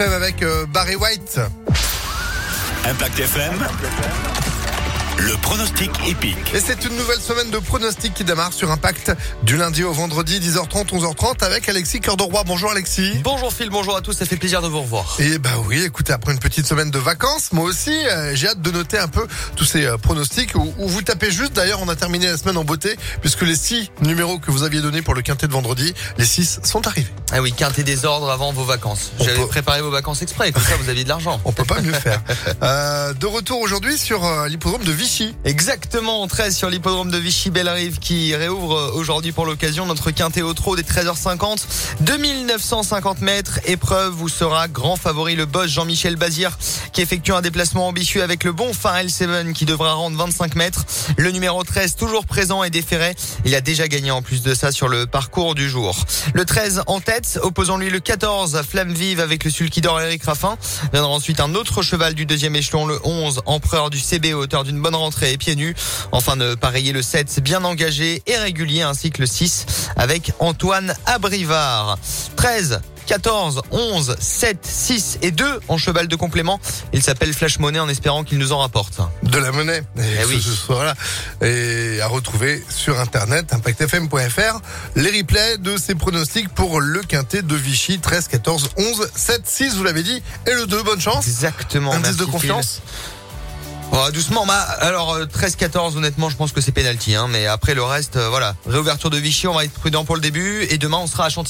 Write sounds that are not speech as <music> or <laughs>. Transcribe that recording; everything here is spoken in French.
avec euh, Barry White. Impact FM. Le pronostic épique. Et c'est une nouvelle semaine de pronostics qui démarre sur Impact du lundi au vendredi 10h30, 11h30 avec Alexis Cœur de Roi. Bonjour Alexis. Bonjour Phil, bonjour à tous, ça fait plaisir de vous revoir. Et bah oui, écoutez, après une petite semaine de vacances, moi aussi, euh, j'ai hâte de noter un peu tous ces euh, pronostics où, où vous tapez juste. D'ailleurs, on a terminé la semaine en beauté puisque les six numéros que vous aviez donnés pour le quintet de vendredi, les six sont arrivés. Ah oui, quintet des ordres avant vos vacances. J'avais peut- préparé vos vacances exprès, comme ça vous aviez de l'argent. On peut pas mieux faire. <laughs> Euh, de retour aujourd'hui sur euh, l'hippodrome de Vichy. Exactement, 13 sur l'hippodrome de Vichy-Bellerive qui réouvre euh, aujourd'hui pour l'occasion notre quintet au trot des 13h50. 2950 mètres, épreuve où sera grand favori le boss Jean-Michel Bazir qui effectue un déplacement ambitieux avec le bon Farrell Seven qui devra rendre 25 mètres. Le numéro 13 toujours présent et déféré. Il a déjà gagné en plus de ça sur le parcours du jour. Le 13 en tête, opposant lui le 14 Flamme Vive avec le sulky d'or Eric Raffin. Viendra ensuite un autre cheval du deuxième échelon, le 11 Empereur du CB, auteur d'une bonne rentrée et pieds nus. Enfin de pareiller le 7 bien engagé et régulier ainsi que le 6 avec Antoine Abrivard. 13 14, 11, 7, 6 et 2 en cheval de complément. Il s'appelle Flash Money en espérant qu'il nous en rapporte. de la monnaie. Et Eh oui. ce soir-là. Et à retrouver sur internet, impactfm.fr, les replays de ces pronostics pour le quintet de Vichy, 13, 14, 11, 7, 6, vous l'avez dit, et le 2, bonne chance. Exactement. Indice merci, de Phil. Oh, doucement, bah, alors euh, 13-14 honnêtement je pense que c'est penalty hein, mais après le reste euh, voilà. Réouverture de Vichy on va être prudent pour le début et demain on sera à Chantilly